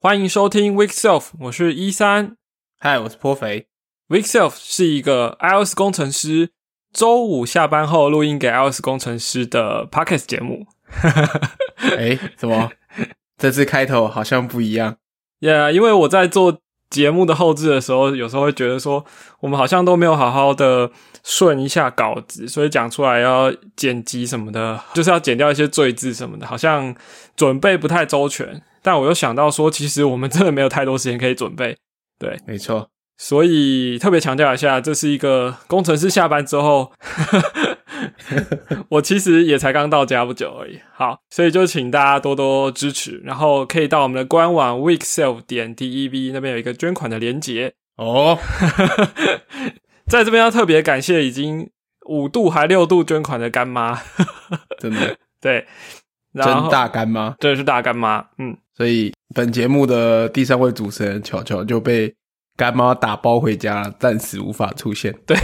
欢迎收听 Week Self，我是一三。嗨，我是颇肥。Week Self 是一个 iOS 工程师周五下班后录音给 iOS 工程师的 Podcast 节目。哎，怎么这次开头好像不一样？Yeah，因为我在做节目的后置的时候，有时候会觉得说，我们好像都没有好好的顺一下稿子，所以讲出来要剪辑什么的，就是要剪掉一些赘字什么的，好像准备不太周全。但我又想到说，其实我们真的没有太多时间可以准备。对，没错。所以特别强调一下，这是一个工程师下班之后，我其实也才刚到家不久而已。好，所以就请大家多多支持，然后可以到我们的官网 weekself 点 dev 那边有一个捐款的连结哦。在这边要特别感谢已经五度还六度捐款的干妈，真的 对，真大干妈，真的是大干妈。嗯，所以本节目的第三位主持人巧巧就被。干妈打包回家，暂时无法出现。对，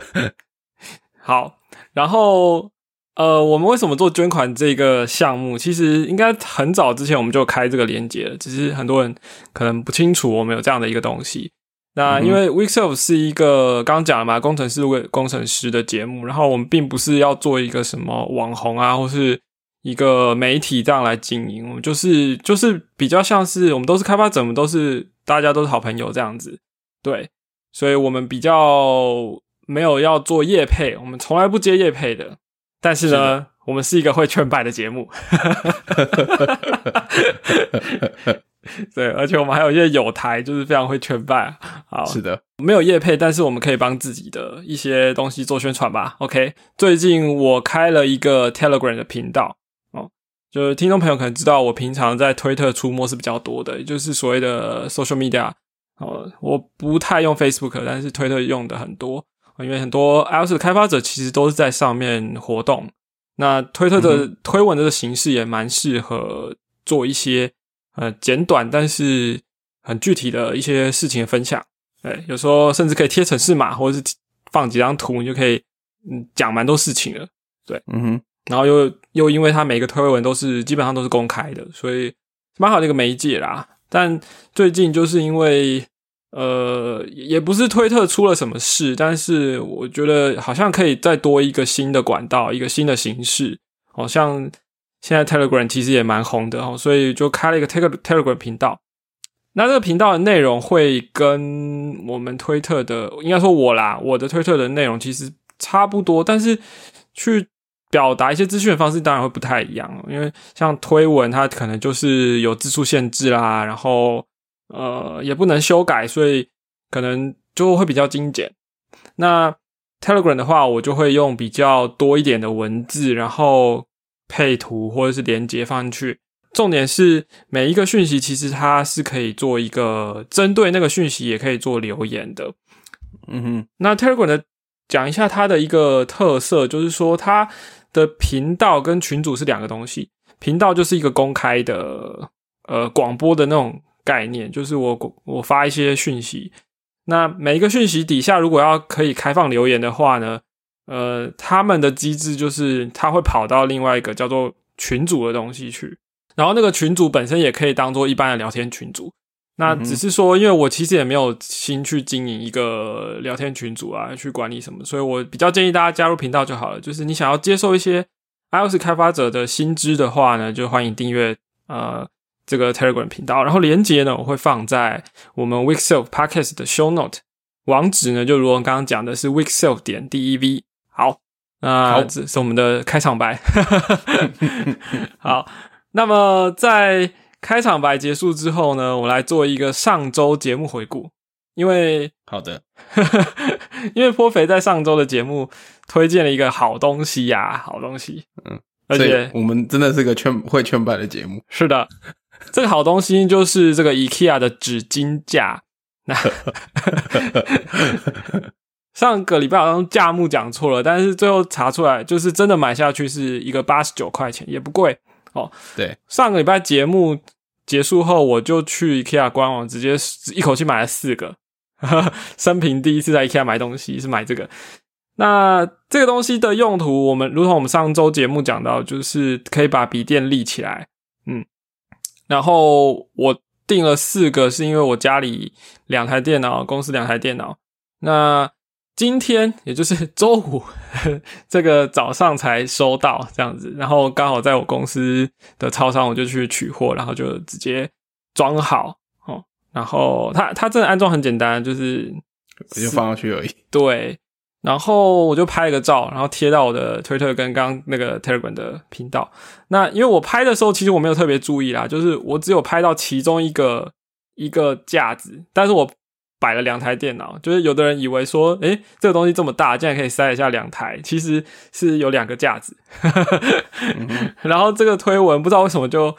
好，然后呃，我们为什么做捐款这个项目？其实应该很早之前我们就开这个连接了，只是很多人可能不清楚我们有这样的一个东西。那因为 Weekself 是一个刚讲了嘛，工程师为工程师的节目，然后我们并不是要做一个什么网红啊，或是。一个媒体这样来经营，我们就是就是比较像是我们都是开发者，我们都是大家都是好朋友这样子，对，所以我们比较没有要做业配，我们从来不接业配的，但是呢，我们是一个会劝败的节目，对，而且我们还有一些友台，就是非常会劝败，好，是的，没有业配，但是我们可以帮自己的一些东西做宣传吧，OK，最近我开了一个 Telegram 的频道。就是听众朋友可能知道，我平常在推特出没是比较多的，也就是所谓的 social media。哦，我不太用 Facebook，但是推特用的很多，因为很多 iOS 的开发者其实都是在上面活动。那推特的推文的形式也蛮适合做一些呃简短但是很具体的一些事情的分享。对，有时候甚至可以贴城市码，或者是放几张图，你就可以嗯讲蛮多事情了。对，嗯哼。然后又又因为它每个推文都是基本上都是公开的，所以蛮好的一个媒介啦。但最近就是因为呃，也不是推特出了什么事，但是我觉得好像可以再多一个新的管道，一个新的形式。好像现在 Telegram 其实也蛮红的哦，所以就开了一个 Telegram 频道。那这个频道的内容会跟我们推特的，应该说我啦，我的推特的内容其实差不多，但是去。表达一些资讯的方式当然会不太一样，因为像推文，它可能就是有字数限制啦，然后呃也不能修改，所以可能就会比较精简。那 Telegram 的话，我就会用比较多一点的文字，然后配图或者是连接放进去。重点是每一个讯息其实它是可以做一个针对那个讯息，也可以做留言的。嗯哼，那 Telegram 的讲一下它的一个特色，就是说它。的频道跟群主是两个东西，频道就是一个公开的呃广播的那种概念，就是我我发一些讯息，那每一个讯息底下如果要可以开放留言的话呢，呃，他们的机制就是他会跑到另外一个叫做群主的东西去，然后那个群主本身也可以当做一般的聊天群组。那只是说，因为我其实也没有心去经营一个聊天群组啊，去管理什么，所以我比较建议大家加入频道就好了。就是你想要接受一些 iOS 开发者的新知的话呢，就欢迎订阅呃这个 Telegram 频道。然后连接呢，我会放在我们 Weekself Podcast 的 Show Note 网址呢，就如我刚刚讲的是 Weekself 点 dev。好，那这是我们的开场白。好，那么在。开场白结束之后呢，我来做一个上周节目回顾。因为好的，因为颇肥在上周的节目推荐了一个好东西呀，好东西。嗯，而且我们真的是个劝会劝败的节目。是的，这个好东西就是这个 IKEA 的纸巾架。那 上个礼拜好像价目讲错了，但是最后查出来就是真的买下去是一个八十九块钱，也不贵。哦，对，上个礼拜节目结束后，我就去 IKEA 官网，直接一口气买了四个。生平第一次在 IKEA 买东西是买这个。那这个东西的用途，我们如同我们上周节目讲到，就是可以把笔电立起来。嗯，然后我订了四个，是因为我家里两台电脑，公司两台电脑。那今天也就是 周五 这个早上才收到这样子，然后刚好在我公司的超商，我就去取货，然后就直接装好哦。然后它它真的安装很简单，就是直接放上去而已。对，然后我就拍了个照，然后贴到我的推特跟刚那个 Telegram 的频道。那因为我拍的时候，其实我没有特别注意啦，就是我只有拍到其中一个一个架子，但是我。摆了两台电脑，就是有的人以为说，诶，这个东西这么大，竟然可以塞得下两台，其实是有两个架子。然后这个推文不知道为什么就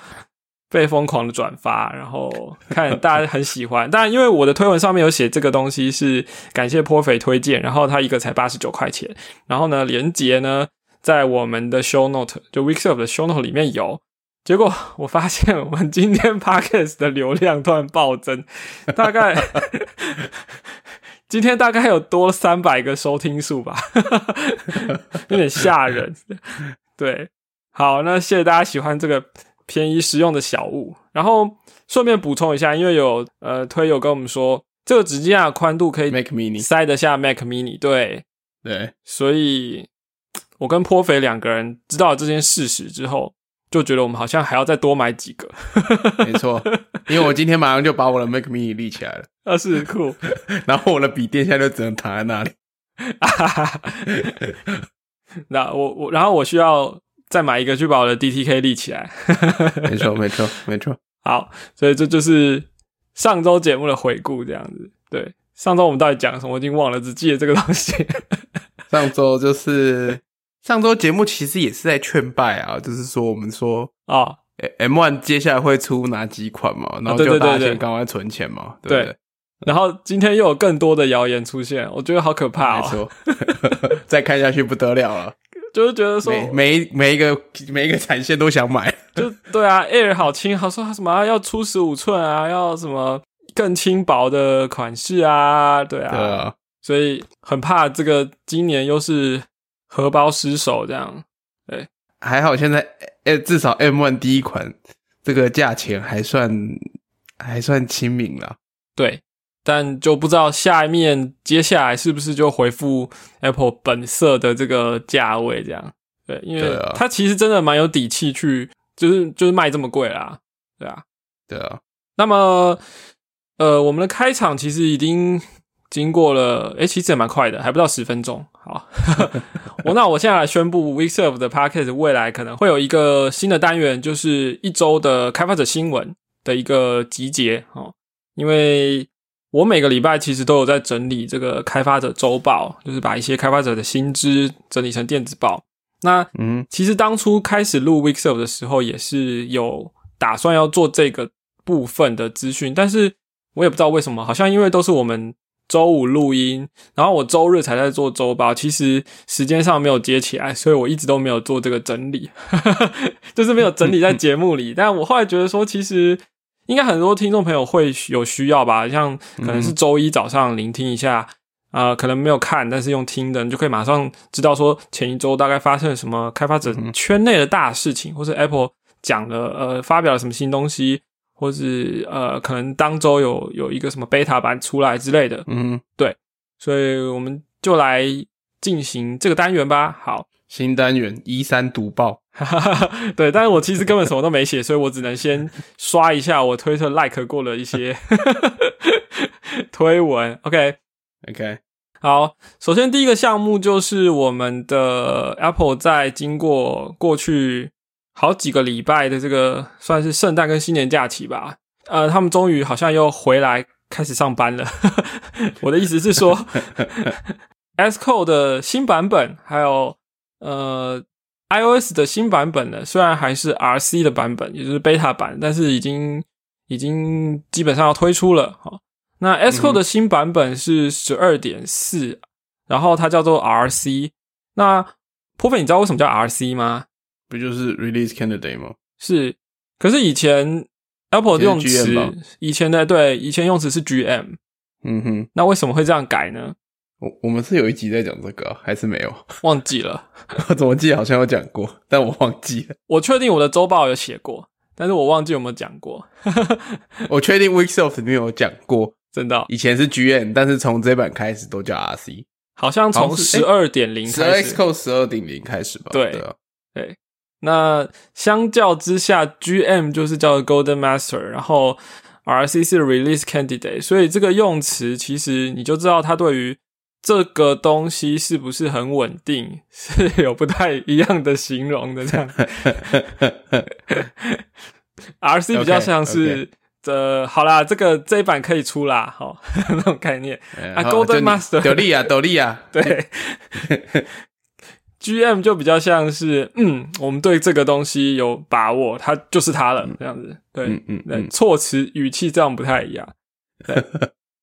被疯狂的转发，然后看大家很喜欢。但因为我的推文上面有写这个东西是感谢颇肥推荐，然后它一个才八十九块钱，然后呢，连接呢在我们的 show note 就 weekself 的 show note 里面有。结果我发现，我们今天 podcast 的流量突然暴增，大概 今天大概有多三百个收听数吧，有点吓人。对，好，那谢谢大家喜欢这个便宜实用的小物。然后顺便补充一下，因为有呃推友跟我们说，这个纸架宽度可以 Mac Mini 塞得下 Mac Mini，对对，所以我跟颇肥两个人知道这件事实之后。就觉得我们好像还要再多买几个，没错，因为我今天马上就把我的 Mac Mini 立起来了，啊是酷，然后我的笔电现在就只能躺在那里，那我我然后我需要再买一个去把我的 DTK 立起来，没错没错没错，好，所以这就是上周节目的回顾，这样子，对，上周我们到底讲什么，我已经忘了，只记得这个东西，上周就是。上周节目其实也是在劝败啊，就是说我们说啊，M One 接下来会出哪几款嘛，然后就大家先赶快存钱嘛，对。然后今天又有更多的谣言出现，我觉得好可怕哦。没错，再看下去不得了了，就是觉得说每每一个每一个产线都想买，就对啊，Air 好轻，好说什么要出十五寸啊，要什么更轻薄的款式啊，对啊，对啊，所以很怕这个今年又是。荷包失手这样，对，还好现在，诶，至少 M One 第一款这个价钱还算还算亲民了，对，但就不知道下面接下来是不是就回复 Apple 本色的这个价位这样，对，因为它其实真的蛮有底气去，就是就是卖这么贵啦，对啊，对啊，那么，呃，我们的开场其实已经。经过了，哎，其实也蛮快的，还不到十分钟。好，我那我现在来宣布，WeServe 的 Podcast 未来可能会有一个新的单元，就是一周的开发者新闻的一个集结哦。因为我每个礼拜其实都有在整理这个开发者周报，就是把一些开发者的薪资整理成电子报。那嗯，其实当初开始录 WeServe 的时候，也是有打算要做这个部分的资讯，但是我也不知道为什么，好像因为都是我们。周五录音，然后我周日才在做周报，其实时间上没有接起来，所以我一直都没有做这个整理，就是没有整理在节目里。但我后来觉得说，其实应该很多听众朋友会有需要吧，像可能是周一早上聆听一下，啊，可能没有看，但是用听的，你就可以马上知道说前一周大概发生了什么开发者圈内的大事情，或是 Apple 讲了呃发表了什么新东西。或是呃，可能当周有有一个什么 beta 版出来之类的，嗯，对，所以我们就来进行这个单元吧。好，新单元一三读报，对，但是我其实根本什么都没写，所以我只能先刷一下我推特 like 过了一些 推文。OK，OK，好，首先第一个项目就是我们的 Apple 在经过过去。好几个礼拜的这个算是圣诞跟新年假期吧，呃，他们终于好像又回来开始上班了。我的意思是说，S Code 的新版本，还有呃 iOS 的新版本呢，虽然还是 RC 的版本，也就是 Beta 版，但是已经已经基本上要推出了。好，那 Sco 的新版本是十二点四，然后它叫做 RC。那破费，你知道为什么叫 RC 吗？不就是 release candidate 吗？是，可是以前 Apple 用词，以前的对，以前用词是 GM。嗯哼，那为什么会这样改呢？我我们是有一集在讲这个，还是没有？忘记了，我 怎么记得好像有讲过，但我忘记了。我确定我的周报有写过，但是我忘记有没有讲过，我确定 Weeksoft 里面有讲过，真的哦、以前是 GM，但是从这版开始都叫 RC，好像从十二点零十二 Xcode 十二点零开始吧？对对啊，对，那相较之下，GM 就是叫 Golden Master，然后 RC 是 Release Candidate，所以这个用词其实你就知道它对于这个东西是不是很稳定，是有不太一样的形容的这样。RC 比较像是。呃，好啦，这个这一版可以出啦，好 那种概念。啊 Golden Master 斗笠啊，斗笠啊，对，GM 就比较像是，嗯，我们对这个东西有把握，它就是它了，这样子。对，嗯嗯措辞语气这样不太一样。对，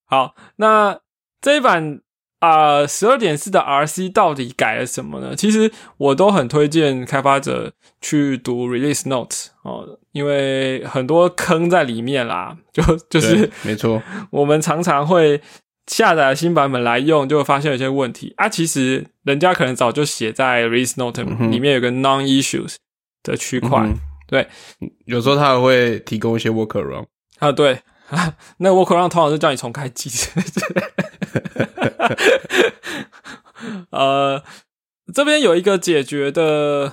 好，那这一版啊，十二点四的 RC 到底改了什么呢？其实我都很推荐开发者去读 Release Notes 哦，因为很多坑在里面啦，就就是对没错，我们常常会下载新版本来用，就会发现有些问题啊。其实人家可能早就写在 Release Note 里面有个 Non Issues 的区块、嗯对，有时候他还会提供一些 workaround。啊，对。啊，那 workaround 通常是叫你重开机，呃，这边有一个解决的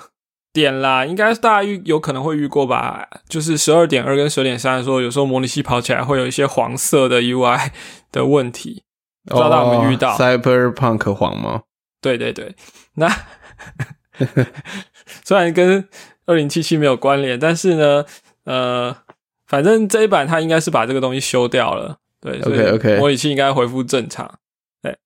点啦，应该是大家遇有可能会遇过吧，就是十二点二跟十二点三的时候，有时候模拟器跑起来会有一些黄色的 UI 的问题，不知道大家有没有遇到。哦 Cyberpunk 黄吗？对对对，那 虽然跟二零七七没有关联，但是呢，呃，反正这一版它应该是把这个东西修掉了，对所以 OK，OK。模拟器应该恢复正常。对，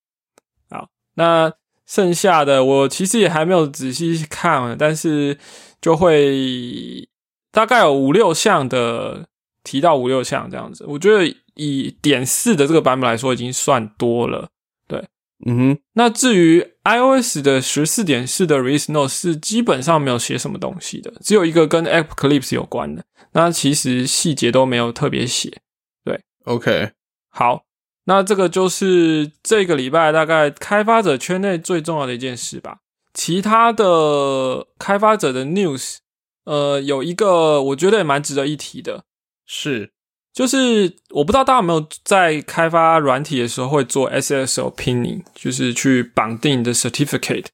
好，那剩下的我其实也还没有仔细看，但是就会大概有五六项的提到五六项这样子，我觉得以点四的这个版本来说，已经算多了。对嗯哼，那至于 iOS 的十四点四的 Release Note 是基本上没有写什么东西的，只有一个跟 Eclipse 有关的。那其实细节都没有特别写。对 OK，好，那这个就是这个礼拜大概开发者圈内最重要的一件事吧。其他的开发者的 news，呃，有一个我觉得也蛮值得一提的，是就是我不知道大家有没有在开发软体的时候会做 SSO pinning，就是去绑定你的 certificate。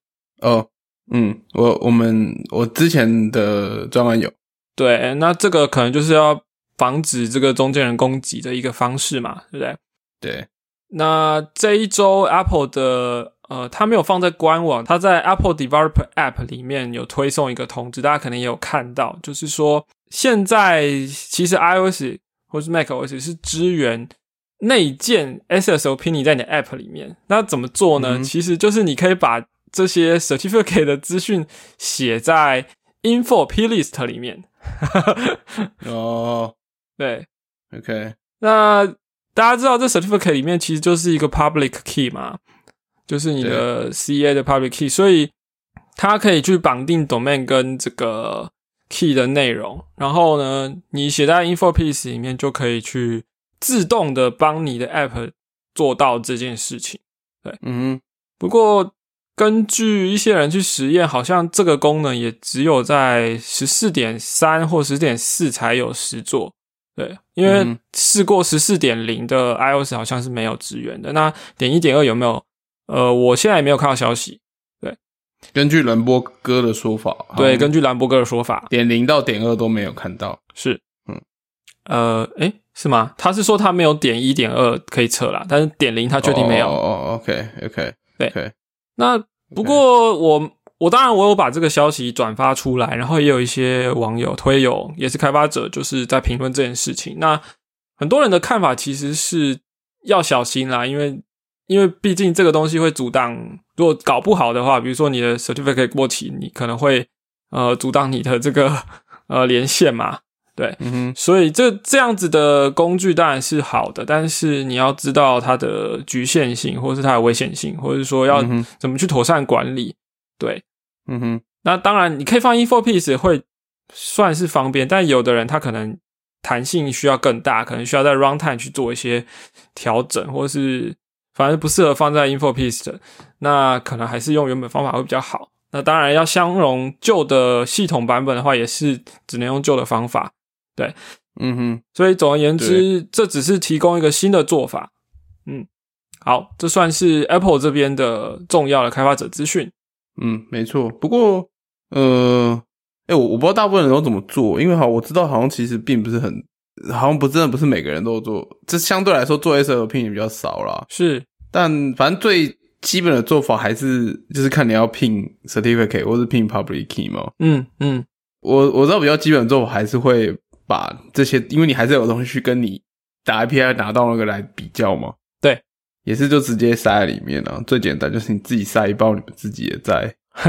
哦，嗯，我我们我之前的专案有，对，那这个可能就是要防止这个中间人攻击的一个方式嘛，对不对？对，那这一周 Apple 的呃，它没有放在官网，它在 Apple Developer App 里面有推送一个通知，大家可能也有看到，就是说现在其实 iOS 或是 macOS 是支援内建 SSL pinning 在你的 App 里面。那怎么做呢？嗯其实就是你可以把这些 certificate 的资讯写在 info plist 里面。哦对，，OK，那大家知道这 certificate 里面其实就是一个 public key 嘛，就是你的 CA 的 public key，所以它可以去绑定 domain 跟这个 key 的内容，然后呢，你写在 info piece 里面就可以去自动的帮你的 app 做到这件事情。对嗯不过根据一些人去实验，好像这个功能也只有在十四点三或十点四才有实做。对，因为嗯试过十四点零的 iOS 好像是没有支援的。那点一点二有没有？呃，我现在也没有看到消息。对，根据兰波哥的说法，对，根据兰博哥的说法点零到点二都没有看到，是，嗯，呃，诶，是吗？他是说他没有点一点二可以测啦，但是点零他确定没有。哦哦，OK，OK，对那不过我我当然我有把这个消息转发出来，然后也有一些网友推友也是开发者，就是在评论这件事情。那很多人的看法其实是要小心啦，因为因为毕竟这个东西会阻挡，如果搞不好的话，比如说你的 certificate 过期，你可能会呃阻挡你的这个呃连线嘛。对，嗯哼，所以这这样子的工具当然是好的，但是你要知道它的局限性，或是它的危险性，或者是说要怎么去妥善管理。对，嗯哼，那当然你可以放 info piece 会算是方便，但有的人他可能弹性需要更大，可能需要在 runtime 去做一些调整，或是反正不适合放在 info piece 的，那可能还是用原本方法会比较好。那当然要相容旧的系统版本的话，也是只能用旧的方法。对嗯哼，所以总而言之，这只是提供一个新的做法。嗯，好，这算是 Apple 这边的重要的开发者资讯。嗯，没错。不过，呃，哎、我我不知道大部分人都怎么做，因为好，我知道好像其实并不是很，好像不真的不是每个人都做，这相对来说做 SLP 也比较少啦。是，但反正最基本的做法还是就是看你要聘 certificate 或是聘 public key 嘛。嗯嗯，我我知道比较基本的做法还是会把这些，因为你还是有东西去跟你打 API 拿到那个来比较嘛。对，也是就直接塞在里面啊。最简单就是你自己塞一包你们自己的在，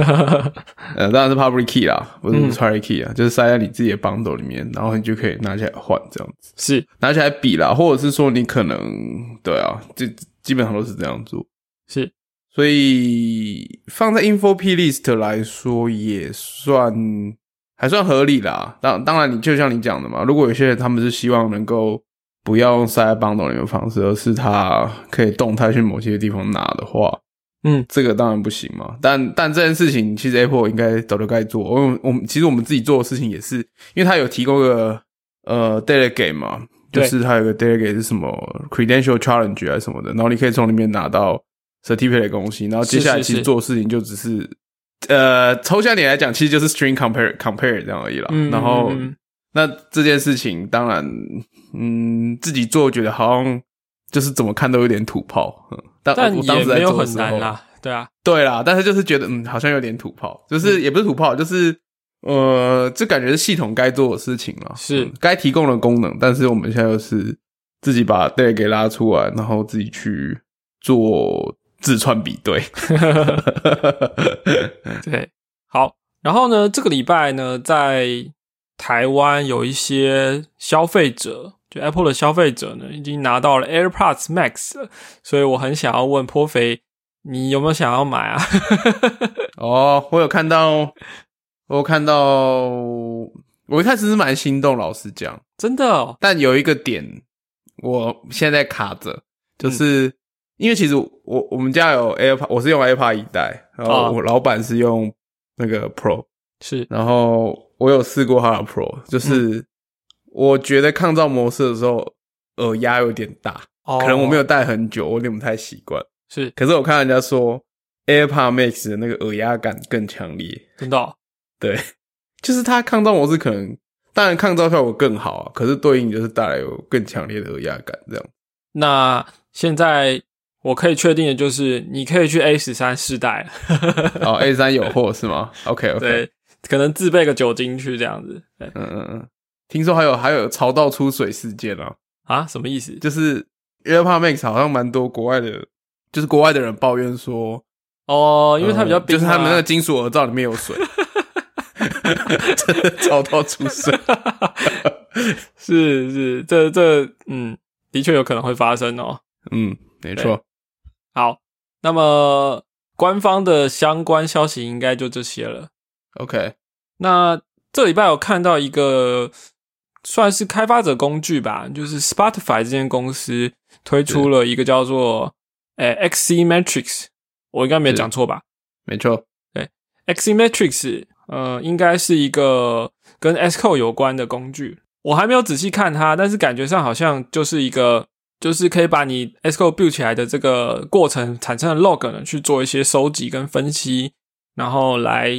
呃，当然是 public key 啦，不是嗯 private key 啊，就是塞在你自己的 bundle 里面，然后你就可以拿起来换这样子，是拿起来比啦，或者是说你可能对啊，这基本上都是这样做。是，所以放在 info p list 来说也算还算合理啦。当当然，你就像你讲的嘛，如果有些人他们是希望能够不要用塞在 bundle 里面的方式，而是它可以动态去某些地方拿的话，嗯，这个当然不行嘛。但但这件事情其实 Apple 应该早就该做。我我们其实我们自己做的事情也是，因为它有提供个呃 delegate 嘛，就是它有个 delegate 是什么 credential challenge 还是什么的，然后你可以从里面拿到 certificate 的东西，然后接下来其实做的事情就只是呃抽象点来讲，其实就是 string compare compare 这样而已啦。嗯然后那这件事情当然嗯自己做觉得好像就是怎么看都有点土炮，嗯，但但我当时没有很难啦，对啊，对啦，但是就是觉得嗯，好像有点土炮，嗯就是也不是土炮，就是呃，这感觉是系统该做的事情了，是嗯该提供的功能，但是我们现在又是自己把 d a 给拉出来，然后自己去做自串比对。对，好。然后呢，这个礼拜呢，在台湾有一些消费者，就 Apple 的消费者呢，已经拿到了 AirPods Max 了，所以我很想要问颇肥，你有没有想要买啊？哦，我有看到，我有看到，我一开始是蛮心动，老实讲，真的哦，但有一个点，我现在卡着，就是、因为其实我我们家有 AirPod，我是用 AirPod 一代，然哦。后我老板是用那个 Pro，是。然后我有试过它的 Pro，就是我觉得抗噪模式的时候耳压有点大，哦，可能我没有戴很久，我有点不太习惯。是。可是我看人家说 AirPod Max 的那个耳压感更强烈，真的哦、对，就是它抗噪模式可能，当然抗噪效果更好啊，可是对应就是带来有更强烈的耳压感，这样。那现在我可以确定的就是，你可以去 A 十三试戴。了，哦，A 三有货是吗？OK OK，对，可能自备个酒精去这样子。嗯嗯嗯，听说还有还有潮到出水事件啊，啊，什么意思？就是 AirPod Max 好像蛮多国外的，就是国外的人抱怨说，哦，因为它比较就是他们那个金属耳罩里面有水，真的潮到出水。是是，这这嗯，的确有可能会发生哦。嗯，没错。好，那么官方的相关消息应该就这些了。OK，那这礼拜我看到一个算是开发者工具吧，就是 Spotify 这间公司推出了一个叫做诶、XC Matrix，我应该没有讲错吧没错。对？XC Matrix 呃，应该是一个跟 Xcode 有关的工具。我还没有仔细看它，但是感觉上好像就是一个，就是可以把你 Xcode build 起来的这个过程产生的 log 呢，去做一些收集跟分析，然后来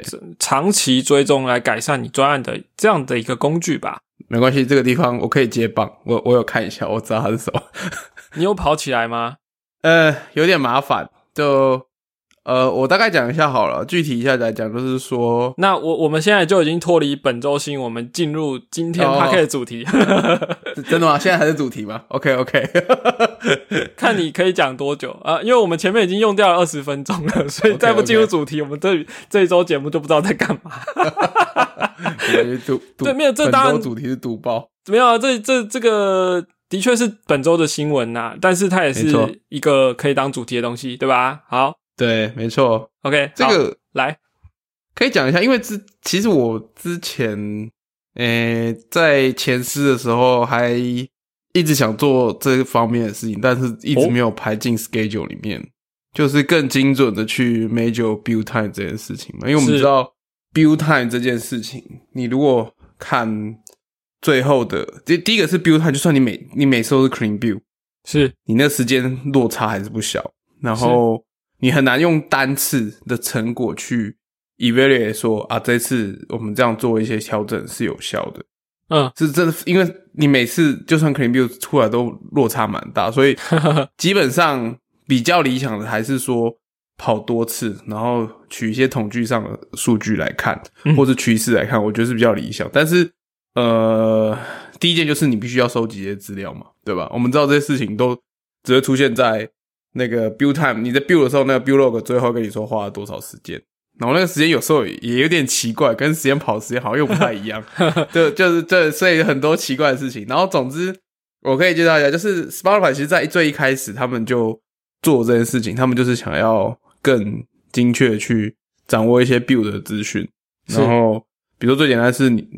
对长期追踪来改善你专案的这样的一个工具吧。没关系，这个地方我可以接棒，我我有看一下，我知道它是什么。你有跑起来吗？呃，有点麻烦，就呃，我大概讲一下好了。具体一下来讲，就是说，那我我们现在就已经脱离本周新，我们进入今天哦 p a 的主题，真的吗？现在还是主题吗？OK OK，看你可以讲多久啊、因为我们前面已经用掉了二十分钟了，所以再不进入主题我们这这一周节目就不知道在干嘛。对没有这本当主题是赌包。没有啊，这这这个的确是本周的新闻呐、但是它也是一个可以当主题的东西，对吧？好对，没错，，OK，这个来，可以讲一下，因为之其实我之前，诶、在前司的时候还一直想做这方面的事情，但是一直哦没有排进 schedule 里面，就是更精准的去 measure build time 这件事情嘛。因为我们知道 build time 这件事情，你如果看最后的第第一个是 build time，就算你每你每次都是 clean build，是。你那时间落差还是不小，然后你很难用单次的成果去 evaluate 说啊，这次我们这样做一些调整是有效的。嗯，是真的，因为你每次就算 clean build 出来都落差蛮大，所以 基本上比较理想的还是说跑多次，然后取一些统计上的数据来看，嗯或是趋势来看，我觉得是比较理想。但是呃，第一件就是你必须要收集一些资料嘛，对吧？我们知道这些事情都只会出现在那个 build time，你在 build 的时候，那个 build log 最后跟你说花了多少时间。然后那个时间有时候也有点奇怪，跟时间跑的时间好像又不太一样，就就是这，所以很多奇怪的事情。然后总之，我可以介绍一下，就是 Spotify 其实在最一开始他们就做这件事情，他们就是想要更精确地去掌握一些 build 的资讯。然后比如说最简单是你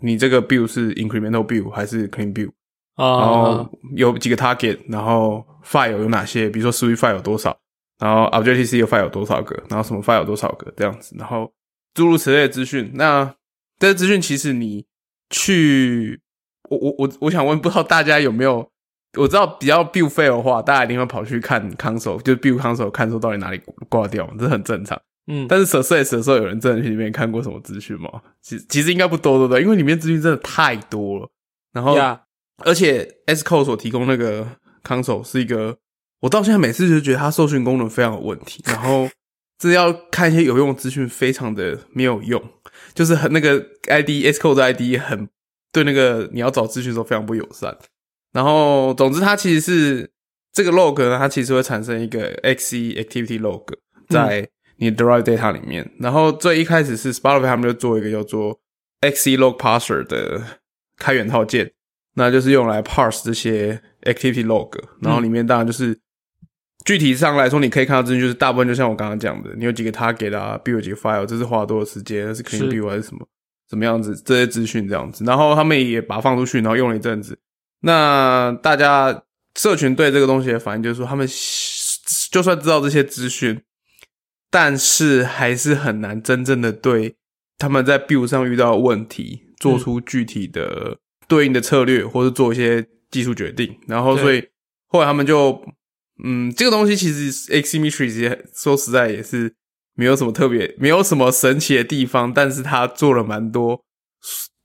你这个 build 是 incremental build 还是 clean build，然啊后，有几个 target，然后 file 有哪些，比如说 Swift file 有多少，然后 Objective C 有 file 有多少个，然后什么 file 有多少个这样子，然后诸如此类的资讯。那这些资讯其实你去，我我我我想问，不知道大家有没有？我知道比较 build fail 的话，大家一定会跑去看 console，就是 build console 看说到底哪里挂掉，这很正常。嗯，但是 success 的时候，有人真的去里面看过什么资讯吗？其其实应该不多，对不对？因为里面资讯真的太多了。然后呀，而且 S Code 所提供那个 console 是一个，我到现在每次就觉得它搜寻功能非常有问题，然后这要看一些有用的资讯，非常的没有用，就是很那个 ID S Code 的 ID 很对那个你要找资讯的时候非常不友善。然后总之，它其实是这个 log 呢，它其实会产生一个 XE activity log 在你的 derived data 里面。然后最一开始是 Spotify 他们就做一个叫做 XE log parser 的开源套件，那就是用来 parse 这些 activity log，然后里面当然就是、具体上来说，你可以看到资讯就是大部分就像我刚刚讲的，你有几个 target 啊，build 几个 file，这是花了多少时间，这是 clean build 还是什么什么样子，这些资讯这样子，然后他们也把它放出去，然后用了一阵子，那大家社群对这个东西的反应就是说，他们就算知道这些资讯，但是还是很难真正的对他们在 build 上遇到的问题做出具体的对应的策略，或者做一些技术决定。然后，所以后来他们就，嗯，这个东西其实 ximetrix 也说实在也是没有什么特别，没有什么神奇的地方，但是他做了蛮多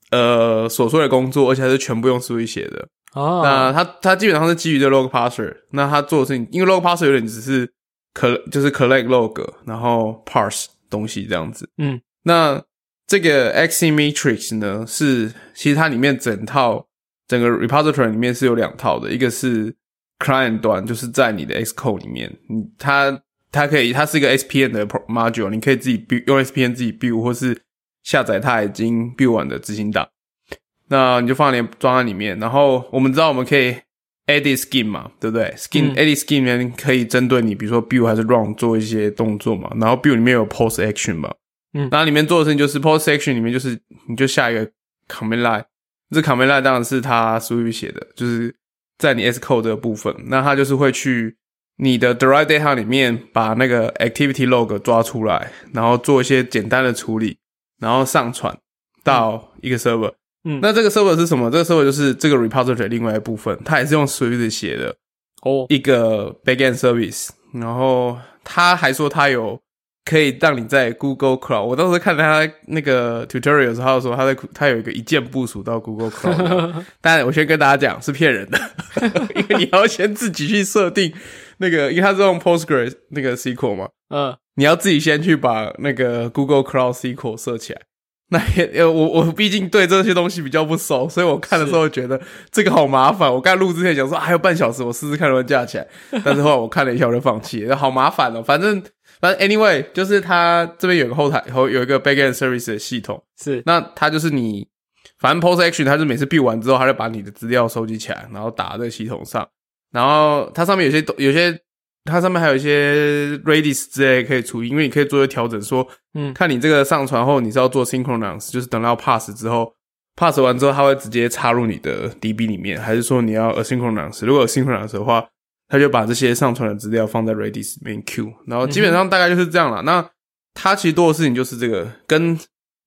呃琐碎的工作，而且还是全部用 Swift 写的。啊，那他他基本上是基于这 log parser，那他做的事情，因为 log parser 有点只是 col 就是 collect log，然后 parse 东西这样子。嗯，那这个 ximetrix 呢，是其实它里面整套整个 repository 里面是有两套的，一个是 client 端，就是在你的 Xcode 里面，你它它可以它是一个 SPN 的 module，你可以自己 build 用 SPN 自己 build 或是下载它已经 build 完的执行档。那你就放在装在里面，然后我们知道我们可以 edit skin 嘛，对不对？skin、嗯 edit skin 里面可以针对你，比如说 build 还是 run 做一些动作嘛，然后 build 里面有 post action 嘛，嗯然后里面做的事情就是 post action 里面就是你就下一个 command line，这卡梅拉当然是他 Swift 写的，就是在你 S code 部分，那他就是会去你的 Derived Data 里面把那个 Activity Log 抓出来，然后做一些简单的处理，然后上传到一个 Server。嗯，那这个 Server 是什么？这个 Server 就是这个 Repository 另外一部分，它也是用 Swift 写的哦，一个 Backend Service。然后他还说他有。可以让你在 Google Cloud。我当时看他那个 tutorial 的时候，说他在他有一个一键部署到 Google Cloud。但我先跟大家讲是骗人的，因为你要先自己去设定那个，因为它是用 Postgres 那个 SQL 嘛，嗯，你要自己先去把那个 Google Cloud SQL 设起来。那也呃，我我毕竟对这些东西比较不熟，所以我看的时候觉得这个好麻烦。我刚录之前想说还有半小时，我试试看能不能架起来，但是后来我看了一下我就放弃，好麻烦哦。反正反正 anyway，就是它这边有个后台后有一个 backend service 的系统，是那它就是你反正 post action，它是每次 build 完之后，它就把你的资料收集起来，然后打在系统上，然后它上面有些有些。它上面还有一些 Redis 之类可以处理，因为你可以做一些调整，说，嗯看你这个上传后你是要做 synchronous，就是等到 pass 之后，pass 完之后它会直接插入你的 DB 里面，还是说你要 asynchronous？如果有 synchronous 的话，它就把这些上传的资料放在 Redis 里面 queue，然后基本上大概就是这样了。那它其实多的事情就是这个，跟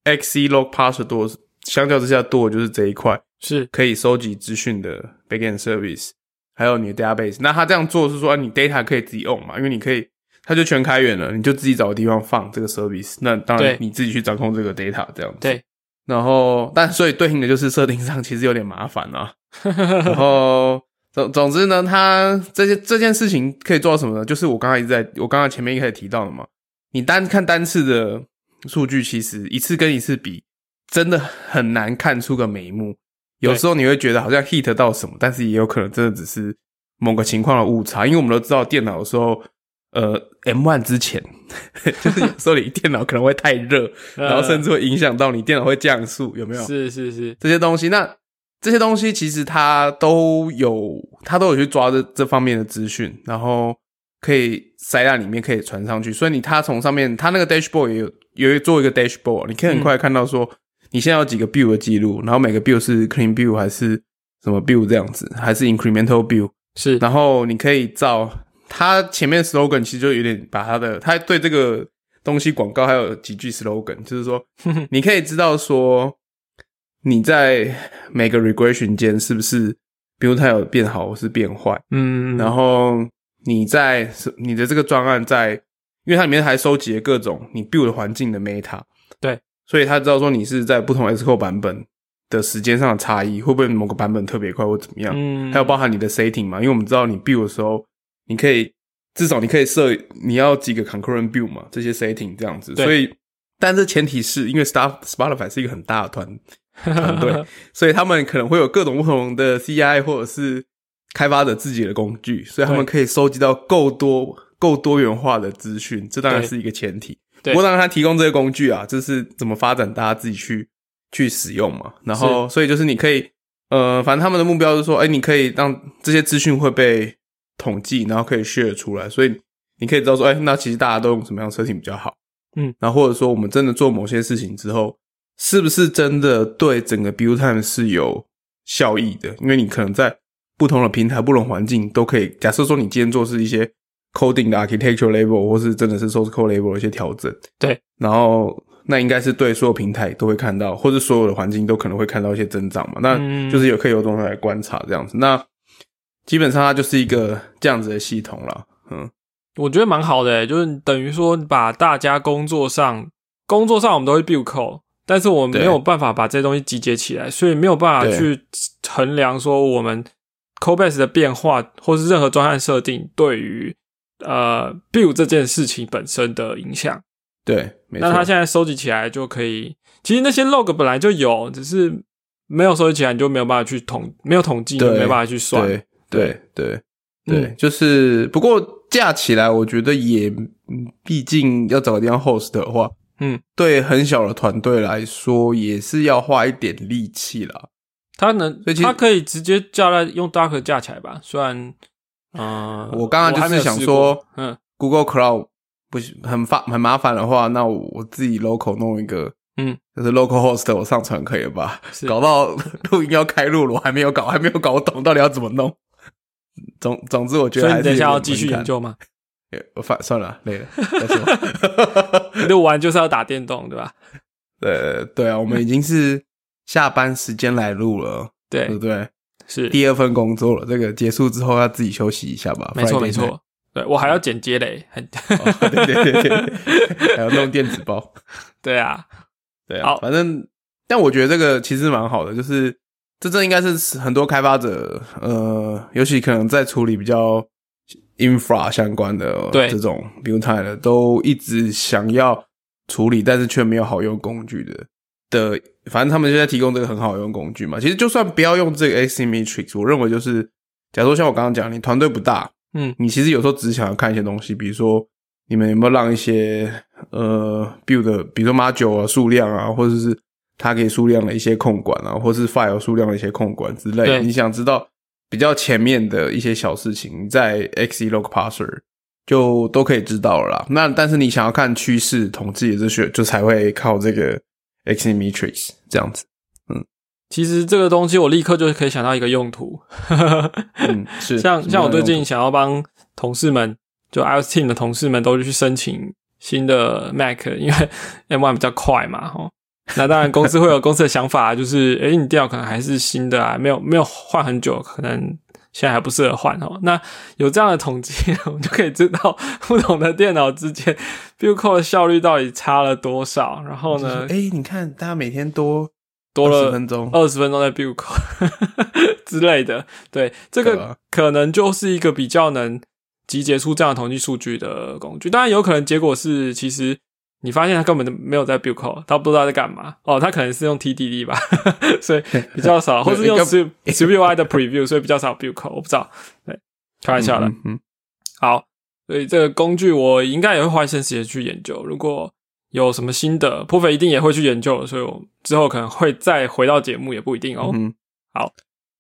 Xe log parser 多，相较之下多的就是这一块。是可以收集资讯的 backend service，还有你的 database。那他这样做是说，你 data 可以自己用嘛？因为你可以，他就全开源了，你就自己找个地方放这个 service。那当然你自己去掌控这个 data 这样子。对，然后，但所以对应的就是设定上其实有点麻烦啊。然后总总之呢，它这些这件事情可以做到什么呢？就是我刚才一直在我刚刚前面一开始提到的嘛，你单看单次的数据，其实一次跟一次比，真的很难看出个眉目。有时候你会觉得好像 hit 到什么，但是也有可能真的只是某个情况的误差，因为我们都知道电脑有时候。呃，M one 之前，就是有时候你电脑可能会太热，然后甚至会影响到你电脑会降速，有没有？是是是，这些东西，那这些东西其实它都有，它都有去抓这这方面的资讯，然后可以塞在里面，可以传上去。所以你它从上面，它那个 dashboard 也有有做一个 dashboard，你可以很快看到说你现在有几个 build 的记录，然后每个 build 是 clean build 还是什么 build 这样子，还是 incremental build，是，然后你可以照。他前面 slogan 其实就有点把他的他对这个东西广告还有几句 slogan，就是说 你可以知道说你在每个 regression 间是不是，比如它有变好或是变坏，嗯，然后你在你的这个专案在，因为它里面还收集了各种你 build 环境的 meta，对，所以他知道说你是在不同 Xcode 版本的时间上的差异，会不会某个版本特别快或怎么样，嗯，还有包含你的 setting 嘛，因为我们知道你 build 的时候。你可以至少你可以设你要几个 concurrent build 嘛，这些 setting 这样子。所以，但这前提是因为 Star Spotify 是一个很大的团团队，所以他们可能会有各种不同的 CI 或者是开发者自己的工具，所以他们可以收集到够多够多元化的资讯。这当然是一个前提。不过，当然他提供这些工具啊，这是怎么发展，大家自己去去使用嘛。然后，所以就是你可以呃，反正他们的目标是说，哎，你可以让这些资讯会被。统计，然后可以 share 出来，所以你可以知道说，哎，那其实大家都用什么样的 setting 比较好，嗯，然后或者说我们真的做某些事情之后，是不是真的对整个 build time 是有效益的？因为你可能在不同的平台、不同环境都可以。假设说你今天做是一些 coding 的 architecture level，或是真的是 source code level 的一些调整，对，然后那应该是对所有平台都会看到，或者所有的环境都可能会看到一些增长嘛？那就是有可以有东西来观察这样子。那基本上它就是一个这样子的系统了，嗯，我觉得蛮好的，就是等于说把大家工作上工作上我们都会 build code，但是我们没有办法把这些东西集结起来，所以没有办法去衡量说我们 code base 的变化或是任何专案设定对于呃 build 这件事情本身的影响。对，那他现在收集起来就可以，其实那些 log 本来就有，只是没有收集起来，你就没有办法去统，没有统计，就没办法去算。对对对，对就是不过架起来，我觉得也，毕竟要找个地方 host 的话，嗯，对很小的团队来说，也是要花一点力气啦。他能，他可以直接架在用 Docker 架起来吧？虽然，嗯，我刚刚就是想说，嗯，Google Cloud 不很发很麻烦的话，那我自己 local 弄一个，嗯，就是 local host 我上传可以吧？搞到 录音要开录了，我还没有搞，还没有搞懂到底要怎么弄。总总之，我觉得还是等一下要继续研究吗？我反算了，累了。再说 录完就是要打电动，对吧？对，对啊，我们已经是下班时间来录了，对不对？是第二份工作了，这个结束之后要自己休息一下吧。没错，没错。对我还要剪接嘞，对对对对，还要弄电子包。对啊，对啊，反正，但我觉得这个其实蛮好的，就是。这这应该是很多开发者，呃，尤其可能在处理比较 infra 相关的这种 build time 的，都一直想要处理，但是却没有好用工具的的。反正他们现在提供这个很好用工具嘛。其实就算不要用这个 asymetrix，我认为就是，假如说像我刚刚讲，你团队不大，嗯，你其实有时候只是想要看一些东西，比如说你们有没有让一些呃 build，比如说 module 啊数量啊，或者是。它可以数量的一些控管啊，或是 file 数量的一些控管之类。你想知道比较前面的一些小事情，在 X E Log Parser 就都可以知道了啦。那但是你想要看趋势统计这些，就才会靠这个 Xmetrics 这样子。嗯，其实这个东西我立刻就可以想到一个用途。嗯，是像像我最近想要帮同事们，就 iOS Team 的同事们都去申请新的 Mac，因为 M1 比较快嘛，吼。那当然，公司会有公司的想法，就是诶，你电脑可能还是新的啊，没有没有换很久，可能现在还不适合换哦。那有这样的统计，我们就可以知道 不同的电脑之间 build code 的效率到底差了多少。然后呢，哎，你看大家每天多多了十分钟，二十分钟在 build code 之类的，对，这个可能就是一个比较能集结出这样的统计数据的工具。当然，有可能结果是其实。你发现他根本就没有在 build code，他不知道在干嘛。哦，他可能是用 TDD 吧，所以比较少，或是用 s u i 的 preview，所以比较少 build code，我不知道，对，开玩笑的，嗯，好，所以这个工具我应该也会花一些时间去研究，如果有什么新的，破费一定也会去研究，所以我之后可能会再回到节目，也不一定哦。嗯，好，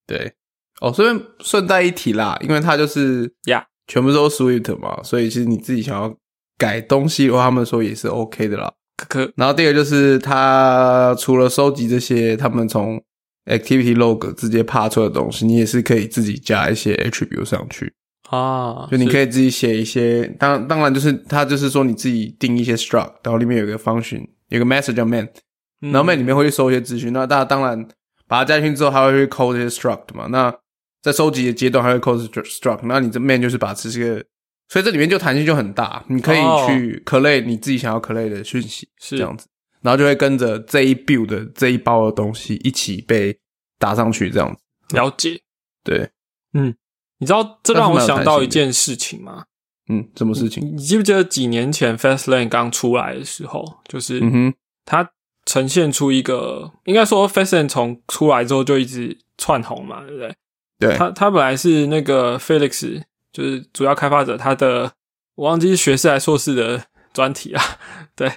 对，哦，顺便顺带一提啦，因为它就是呀，全部都 Swift 嘛，所以其实你自己想要。改东西的话，他们说也是 OK 的啦。可可然后第二个就是，他除了收集这些他们从 Activity Log 直接爬出的东西，你也是可以自己加一些 Attribute 上去啊。就你可以自己写一些，当当然就是他就是说你自己定一些 Struct，然后里面有一个 Function，有个 Message 叫 Man，然后 Man 里面会去收一些资讯。那大家当然把它加进去之后，还会去 call 这些 Struct 嘛。那在收集的阶段还会 call Struct，那你这 Man 就是把这些。所以这里面就弹性就很大，你可以去 collate 你自己想要 collate 的讯息，是这样子，然后就会跟着这一 build 的这一包的东西一起被打上去，这样子。了解，对，嗯，你知道这让我想到一件事情吗？嗯，什么事情？你记不记得几年前 Fastlane 刚出来的时候，就是嗯哼，它呈现出一个，应该说 Fastlane 从出来之后就一直窜红嘛，对不对？对，它它本来是那个 Felix。就是主要开发者，他的我忘记是学士还是硕士的专题啊，对，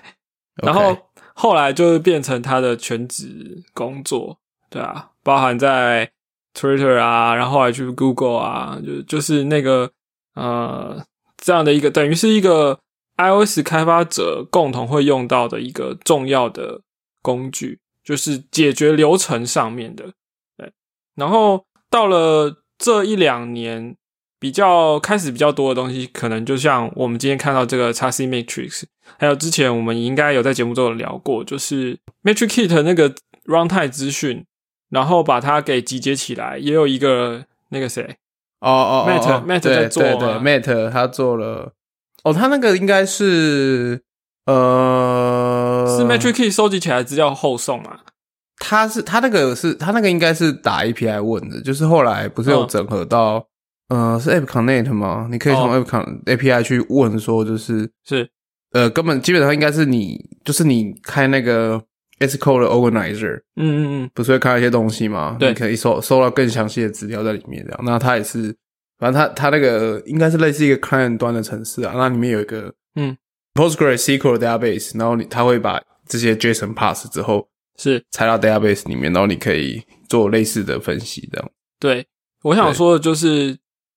然后后来就变成他的全职工作，对啊，包含在 Twitter 啊，然后还去 Google 啊，就就是那个呃这样的一个，等于是一个 iOS 开发者共同会用到的一个重要的工具，就是解决流程上面的，对，然后到了这一两年。比较开始比较多的东西，可能就像我们今天看到这个 x C Matrix，还有之前我们应该有在节目中有聊过，就是 Matrix Kit 那个 runtime 资讯，然后把它给集结起来，也有一个那个谁，哦哦，Matt Matt 在做，Matt 他做了，哦，他那个应该是呃，是 Matrix Kit 收集起来资料后送嘛？他是他那个是他那个应该是打 API 问的，就是后来不是有整合到。呃，是 App Connect 吗？你可以从 App Con API 去问说，就是是呃，根本基本上应该是你，就是你开那个 S Code 的 Organizer，嗯嗯嗯，不是会看到一些东西吗？对，你可以搜搜到更详细的资料在里面这样。那它也是，反正它它那个应该是类似一个 Client 端的城市啊，那里面有一个嗯 PostgreSQL Database，然后你它会把这些 JSON pass 之后是拆到 Database 里面，然后你可以做类似的分析这样。对，我想说的就是。